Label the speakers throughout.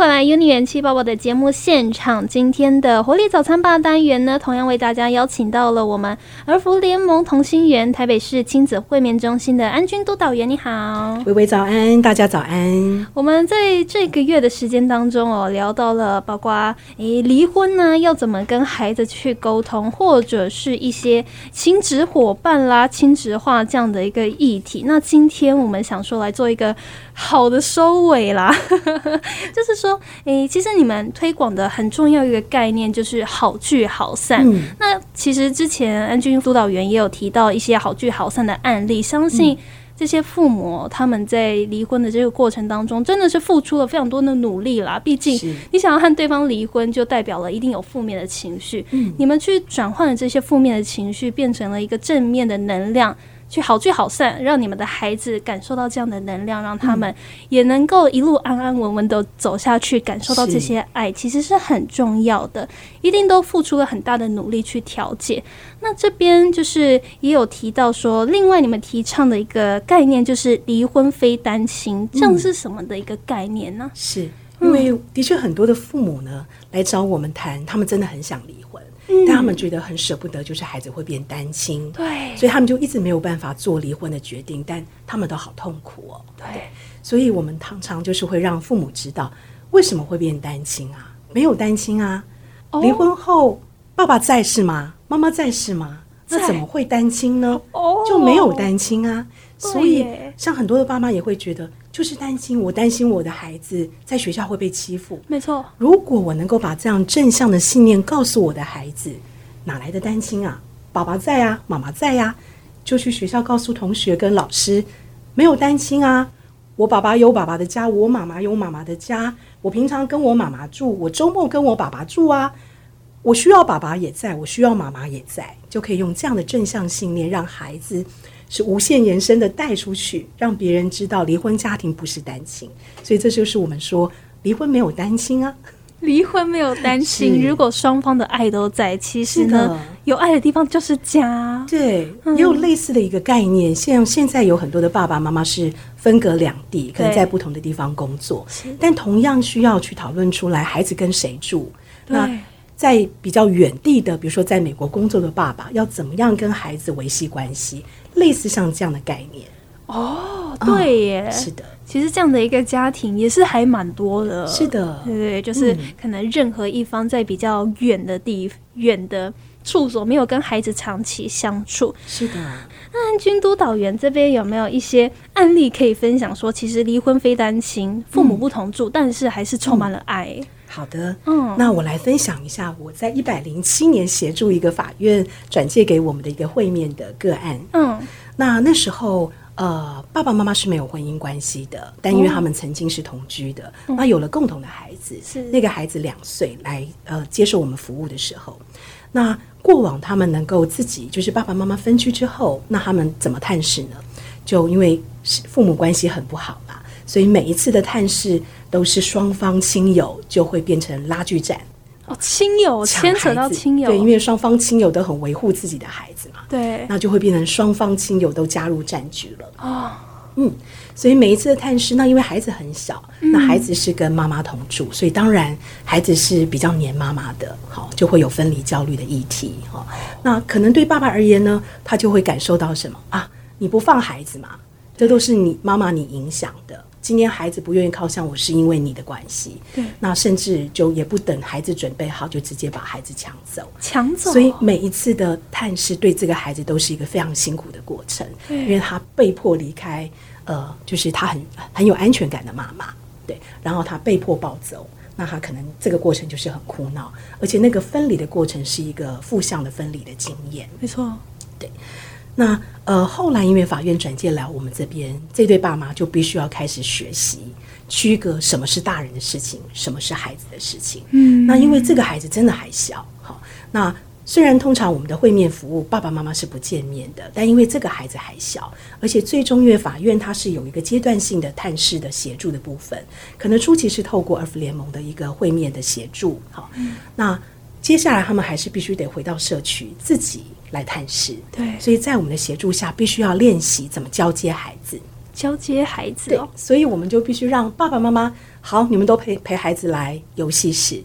Speaker 1: 回来 Uni 元气宝宝的节目现场。今天的活力早餐吧单元呢，同样为大家邀请到了我们儿福联盟同心圆台北市亲子会面中心的安君督导员。你好，
Speaker 2: 微微早安，大家早安。
Speaker 1: 我们在这个月的时间当中哦，聊到了包括诶离婚呢，要怎么跟孩子去沟通，或者是一些亲子伙伴啦、亲子化这样的一个议题。那今天我们想说来做一个好的收尾啦。就是说，诶，其实你们推广的很重要一个概念就是好聚好散。那其实之前安君督导员也有提到一些好聚好散的案例，相信这些父母他们在离婚的这个过程当中，真的是付出了非常多的努力啦。毕竟你想要和对方离婚，就代表了一定有负面的情绪。嗯，你们去转换了这些负面的情绪，变成了一个正面的能量。去好聚好散，让你们的孩子感受到这样的能量，让他们也能够一路安安稳稳的走下去，感受到这些爱，其实是很重要的。一定都付出了很大的努力去调解。那这边就是也有提到说，另外你们提倡的一个概念就是离婚非单亲，这样是什么的一个概念呢？
Speaker 2: 是因为的确很多的父母呢来找我们谈，他们真的很想离婚。但他们觉得很舍不得，就是孩子会变单亲，
Speaker 1: 对，
Speaker 2: 所以他们就一直没有办法做离婚的决定，但他们都好痛苦哦。
Speaker 1: 对，
Speaker 2: 所以我们常常就是会让父母知道为什么会变单亲啊？没有单亲啊，离婚后爸爸在是吗？妈妈在是吗？那怎么会单亲呢？哦，就没有单亲啊。所以像很多的爸妈也会觉得。就是担心，我担心我的孩子在学校会被欺负。
Speaker 1: 没错，
Speaker 2: 如果我能够把这样正向的信念告诉我的孩子，哪来的担心啊？爸爸在啊，妈妈在呀，就去学校告诉同学跟老师，没有担心啊。我爸爸有爸爸的家，我妈妈有妈妈的家。我平常跟我妈妈住，我周末跟我爸爸住啊。我需要爸爸也在，我需要妈妈也在，就可以用这样的正向信念让孩子。是无限延伸的带出去，让别人知道离婚家庭不是单亲，所以这就是我们说离婚没有单亲啊，
Speaker 1: 离婚没有单亲。如果双方的爱都在，其实呢，有爱的地方就是家。
Speaker 2: 对，也有类似的一个概念，像现在有很多的爸爸妈妈是分隔两地，可能在不同的地方工作，但同样需要去讨论出来孩子跟谁住。那在比较远地的，比如说在美国工作的爸爸，要怎么样跟孩子维系关系？类似像这样的概念
Speaker 1: 哦，对耶，
Speaker 2: 是的，
Speaker 1: 其实这样的一个家庭也是还蛮多的，
Speaker 2: 是的，
Speaker 1: 对对，就是可能任何一方在比较远的地远的处所，没有跟孩子长期相处，
Speaker 2: 是的。
Speaker 1: 那军督导员这边有没有一些案例可以分享？说其实离婚非单亲，父母不同住，但是还是充满了爱。
Speaker 2: 好的，嗯，那我来分享一下我在一百零七年协助一个法院转介给我们的一个会面的个案。嗯，那那时候呃，爸爸妈妈是没有婚姻关系的，但因为他们曾经是同居的，那有了共同的孩子，
Speaker 1: 是
Speaker 2: 那个孩子两岁来呃接受我们服务的时候，那过往他们能够自己就是爸爸妈妈分居之后，那他们怎么探视呢？就因为父母关系很不好嘛，所以每一次的探视。都是双方亲友就会变成拉锯战
Speaker 1: 哦，亲友牵扯到亲友，
Speaker 2: 对，因为双方亲友都很维护自己的孩子嘛，
Speaker 1: 对，
Speaker 2: 那就会变成双方亲友都加入战局了哦，嗯，所以每一次的探视，那因为孩子很小，那孩子是跟妈妈同住，所以当然孩子是比较黏妈妈的，好，就会有分离焦虑的议题哈。那可能对爸爸而言呢，他就会感受到什么啊？你不放孩子嘛，这都是你妈妈你影响的。今天孩子不愿意靠向我，是因为你的关系。
Speaker 1: 对，
Speaker 2: 那甚至就也不等孩子准备好，就直接把孩子抢走。
Speaker 1: 抢走。
Speaker 2: 所以每一次的探视，对这个孩子都是一个非常辛苦的过程。因为他被迫离开，呃，就是他很很有安全感的妈妈。对，然后他被迫抱走，那他可能这个过程就是很苦恼，而且那个分离的过程是一个负向的分离的经验。
Speaker 1: 没错，
Speaker 2: 对。那呃，后来因为法院转介来我们这边，这对爸妈就必须要开始学习区隔什么是大人的事情，什么是孩子的事情。嗯，那因为这个孩子真的还小，好，那虽然通常我们的会面服务爸爸妈妈是不见面的，但因为这个孩子还小，而且最终因为法院它是有一个阶段性的探视的协助的部分，可能初期是透过儿福联盟的一个会面的协助，好，那接下来他们还是必须得回到社区自己。来探视，
Speaker 1: 对，
Speaker 2: 所以在我们的协助下，必须要练习怎么交接孩子。
Speaker 1: 交接孩子
Speaker 2: 对
Speaker 1: 哦，，
Speaker 2: 所以我们就必须让爸爸妈妈好，你们都陪陪孩子来游戏室，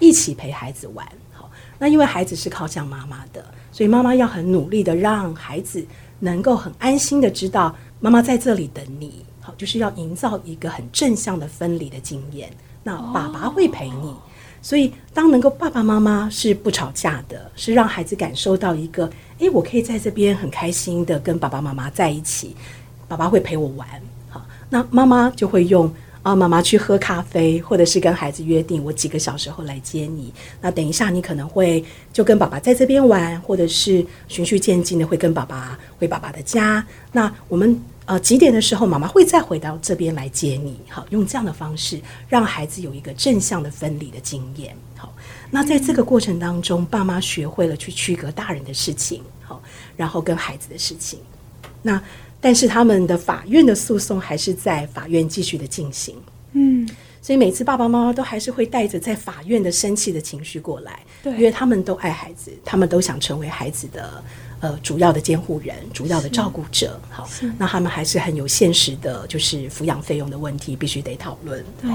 Speaker 2: 一起陪孩子玩。好，那因为孩子是靠向妈妈的，所以妈妈要很努力的让孩子能够很安心的知道妈妈在这里等你。好，就是要营造一个很正向的分离的经验。那爸爸会陪你。所以，当能够爸爸妈妈是不吵架的，是让孩子感受到一个，诶，我可以在这边很开心的跟爸爸妈妈在一起，爸爸会陪我玩，好，那妈妈就会用啊，妈妈去喝咖啡，或者是跟孩子约定，我几个小时后来接你。那等一下，你可能会就跟爸爸在这边玩，或者是循序渐进的会跟爸爸回爸爸的家。那我们呃几点的时候，妈妈会再回到这边来接你。好，用这样的方式让孩子有一个正向的分离的经验。好，那在这个过程当中，爸妈学会了去区隔大人的事情，好，然后跟孩子的事情。那但是他们的法院的诉讼还是在法院继续的进行。
Speaker 1: 嗯，
Speaker 2: 所以每次爸爸妈妈都还是会带着在法院的生气的情绪过来，
Speaker 1: 对
Speaker 2: 因为他们都爱孩子，他们都想成为孩子的呃主要的监护人、主要的照顾者。好，那他们还是很有现实的，就是抚养费用的问题必须得讨论。
Speaker 1: 对，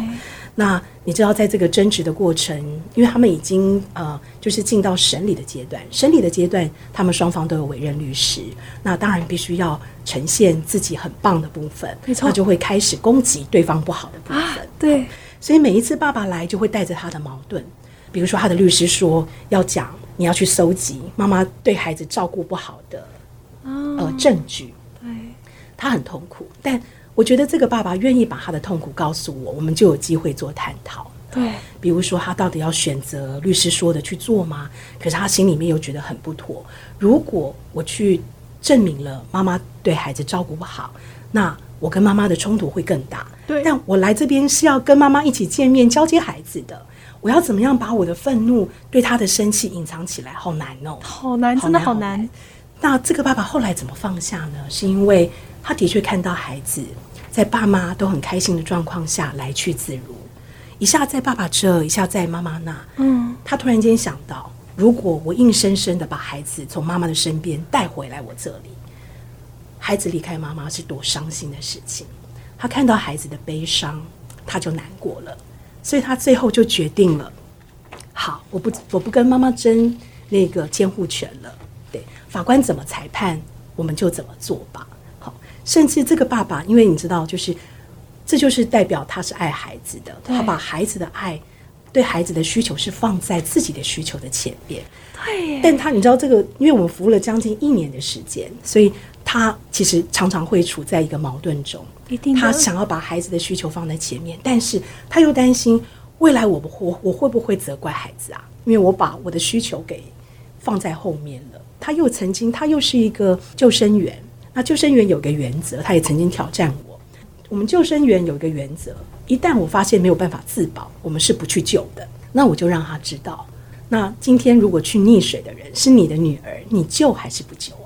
Speaker 2: 那你知道，在这个争执的过程，因为他们已经呃，就是进到审理的阶段，审理的阶段，他们双方都有委任律师，那当然必须要呈现自己很棒的部分，
Speaker 1: 没错
Speaker 2: 那就会开始攻击对方不好的部分。
Speaker 1: 啊，对，
Speaker 2: 所以每一次爸爸来，就会带着他的矛盾，比如说他的律师说要讲，你要去搜集妈妈对孩子照顾不好的呃证据，
Speaker 1: 对，
Speaker 2: 他很痛苦，但我觉得这个爸爸愿意把他的痛苦告诉我，我们就有机会做探讨。
Speaker 1: 对，
Speaker 2: 比如说，他到底要选择律师说的去做吗？可是他心里面又觉得很不妥。如果我去证明了妈妈对孩子照顾不好，那我跟妈妈的冲突会更大。
Speaker 1: 对
Speaker 2: 但我来这边是要跟妈妈一起见面交接孩子的，我要怎么样把我的愤怒对他的生气隐藏起来？好难哦。
Speaker 1: 好难，真的好难。
Speaker 2: 那这个爸爸后来怎么放下呢？是因为他的确看到孩子在爸妈都很开心的状况下来去自如，一下在爸爸这，一下在妈妈那。
Speaker 1: 嗯，
Speaker 2: 他突然间想到，如果我硬生生的把孩子从妈妈的身边带回来我这里，孩子离开妈妈是多伤心的事情。他看到孩子的悲伤，他就难过了，所以他最后就决定了：好，我不我不跟妈妈争那个监护权了。对，法官怎么裁判，我们就怎么做吧。好，甚至这个爸爸，因为你知道，就是这就是代表他是爱孩子的，他把孩子的爱。对孩子的需求是放在自己的需求的前边，
Speaker 1: 对，
Speaker 2: 但他你知道这个，因为我们服务了将近一年的时间，所以他其实常常会处在一个矛盾中。
Speaker 1: 一定
Speaker 2: 他想要把孩子的需求放在前面，但是他又担心未来我不我我会不会责怪孩子啊？因为我把我的需求给放在后面了。他又曾经，他又是一个救生员，那救生员有个原则，他也曾经挑战我。我们救生员有一个原则，一旦我发现没有办法自保，我们是不去救的。那我就让他知道，那今天如果去溺水的人是你的女儿，你救还是不救啊？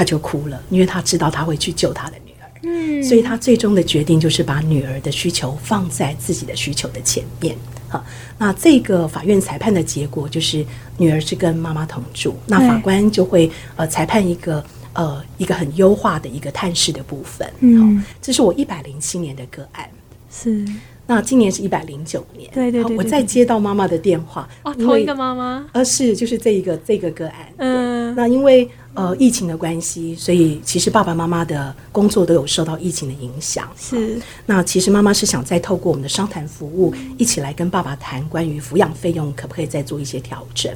Speaker 2: 他就哭了，因为他知道他会去救他的女儿。
Speaker 1: 嗯，
Speaker 2: 所以他最终的决定就是把女儿的需求放在自己的需求的前面。好，那这个法院裁判的结果就是女儿是跟妈妈同住，那法官就会呃裁判一个呃一个很优化的一个探视的部分。
Speaker 1: 嗯
Speaker 2: 好，这是我一百零七年的个案。
Speaker 1: 是
Speaker 2: 那今年是一百零九年，
Speaker 1: 对对对
Speaker 2: 好我再接到妈妈的电话，
Speaker 1: 哦，同一个妈妈，
Speaker 2: 呃，是就是这一个这个个案。
Speaker 1: 嗯，
Speaker 2: 那因为呃疫情的关系，所以其实爸爸妈妈的工作都有受到疫情的影响。
Speaker 1: 是
Speaker 2: 那其实妈妈是想再透过我们的商谈服务，一起来跟爸爸谈关于抚养费用可不可以再做一些调整。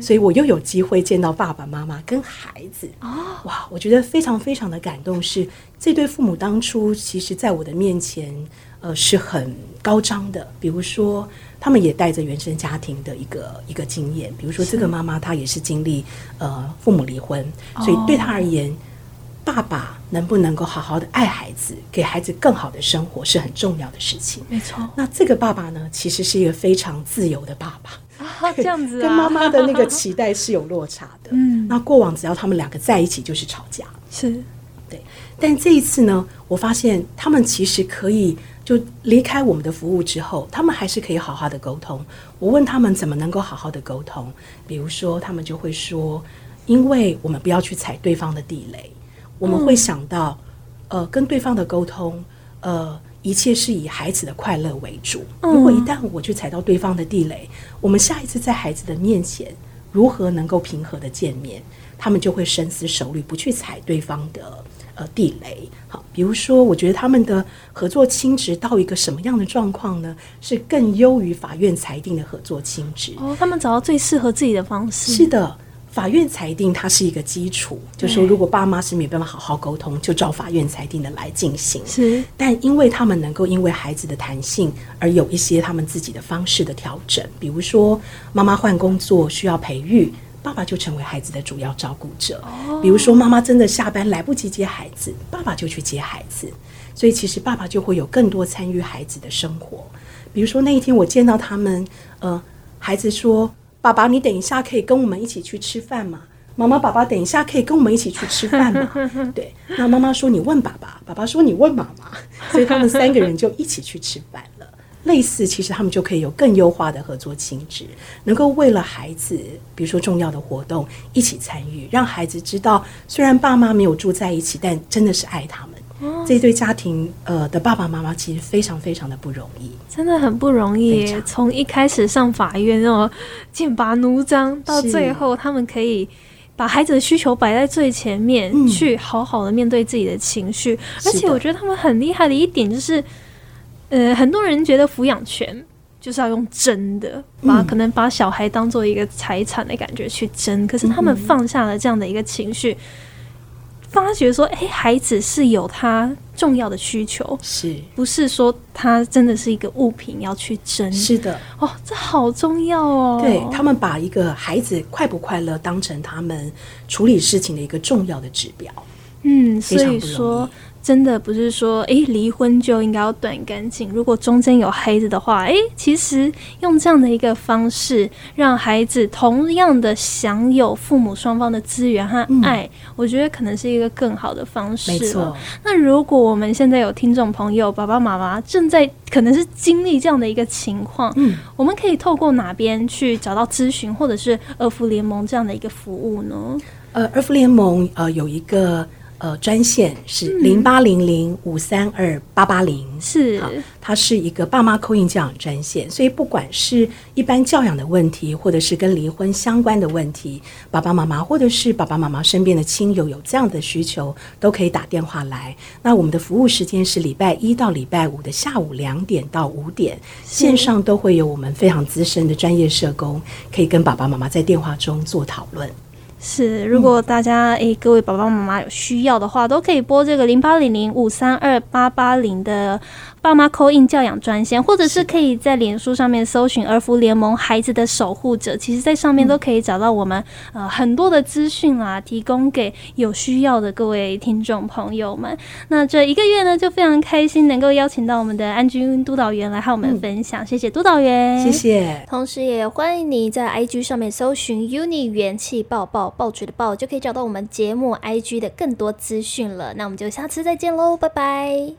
Speaker 2: 所以我又有机会见到爸爸妈妈跟孩子。
Speaker 1: 哦，
Speaker 2: 哇，我觉得非常非常的感动是，这对父母当初其实在我的面前，呃，是很高张的。比如说，他们也带着原生家庭的一个一个经验，比如说这个妈妈她也是经历呃父母离婚，所以对她而言，爸爸能不能够好好的爱孩子，给孩子更好的生活是很重要的事情。
Speaker 1: 没错
Speaker 2: 那这个爸爸呢，其实是一个非常自由的爸爸。
Speaker 1: 啊，这样子啊，
Speaker 2: 跟妈妈的那个期待是有落差的。
Speaker 1: 嗯
Speaker 2: 那过往只要他们两个在一起就是吵架，
Speaker 1: 是
Speaker 2: 对。但这一次呢，我发现他们其实可以就离开我们的服务之后，他们还是可以好好的沟通。我问他们怎么能够好好的沟通，比如说他们就会说，因为我们不要去踩对方的地雷，我们会想到。呃，跟对方的沟通，呃，一切是以孩子的快乐为主。如果一旦我去踩到对方的地雷，我们下一次在孩子的面前如何能够平和的见面，他们就会深思熟虑，不去踩对方的呃地雷。好，比如说，我觉得他们的合作亲职到一个什么样的状况呢？是更优于法院裁定的合作亲职。
Speaker 1: 哦，他们找到最适合自己的方式。
Speaker 2: 是的。法院裁定它是一个基础，就说如果爸妈是没办法好好沟通，就照法院裁定的来进行。
Speaker 1: 是，
Speaker 2: 但因为他们能够因为孩子的弹性而有一些他们自己的方式的调整，比如说妈妈换工作需要培育，爸爸就成为孩子的主要照顾者。比如说妈妈真的下班来不及接孩子，爸爸就去接孩子，所以其实爸爸就会有更多参与孩子的生活。比如说那一天我见到他们，呃，孩子说。爸爸，你等一下可以跟我们一起去吃饭吗？妈妈，爸爸，等一下可以跟我们一起去吃饭吗？对，那妈妈说你问爸爸，爸爸说你问妈妈，所以他们三个人就一起去吃饭了。类似，其实他们就可以有更优化的合作性质，能够为了孩子，比如说重要的活动一起参与，让孩子知道，虽然爸妈没有住在一起，但真的是爱他们。这对家庭呃的爸爸妈妈其实非常非常的不容易，
Speaker 1: 真的很不容易。从一开始上法院那种剑拔弩张，到最后他们可以把孩子的需求摆在最前面，去好好的面对自己的情绪。而且我觉得他们很厉害的一点就是，呃，很多人觉得抚养权就是要用争的，把可能把小孩当做一个财产的感觉去争，可是他们放下了这样的一个情绪。发觉说，哎，孩子是有他重要的需求，
Speaker 2: 是
Speaker 1: 不是说他真的是一个物品要去争？
Speaker 2: 是的，
Speaker 1: 哦，这好重要哦。
Speaker 2: 对他们把一个孩子快不快乐当成他们处理事情的一个重要的指标。
Speaker 1: 嗯，所以说。真的不是说，诶离婚就应该要断干净。如果中间有孩子的话，诶，其实用这样的一个方式，让孩子同样的享有父母双方的资源和爱，我觉得可能是一个更好的方式。
Speaker 2: 没错。
Speaker 1: 那如果我们现在有听众朋友，爸爸妈妈正在可能是经历这样的一个情况，嗯，我们可以透过哪边去找到咨询，或者是儿福联盟这样的一个服务呢？
Speaker 2: 呃，儿福联盟呃有一个。呃，专线是零八零零五三二八八零，
Speaker 1: 是，
Speaker 2: 它是一个爸妈扣印教养专线，所以不管是一般教养的问题，或者是跟离婚相关的问题，爸爸妈妈或者是爸爸妈妈身边的亲友有这样的需求，都可以打电话来。那我们的服务时间是礼拜一到礼拜五的下午两点到五点，线上都会有我们非常资深的专业社工，可以跟爸爸妈妈在电话中做讨论。
Speaker 1: 是，如果大家诶，各位爸爸妈妈有需要的话，都可以拨这个零八零零五三二八八零的。爸妈扣印教养专线，或者是可以在脸书上面搜寻“儿福联盟孩子的守护者”，其实，在上面都可以找到我们呃很多的资讯啊，提供给有需要的各位听众朋友们。那这一个月呢，就非常开心能够邀请到我们的安君督导员来和我们分享，谢谢督导员，
Speaker 2: 谢谢。
Speaker 1: 同时也欢迎你在 IG 上面搜寻 “uni 元气爆爆爆锤的爆”，就可以找到我们节目 IG 的更多资讯了。那我们就下次再见喽，拜拜。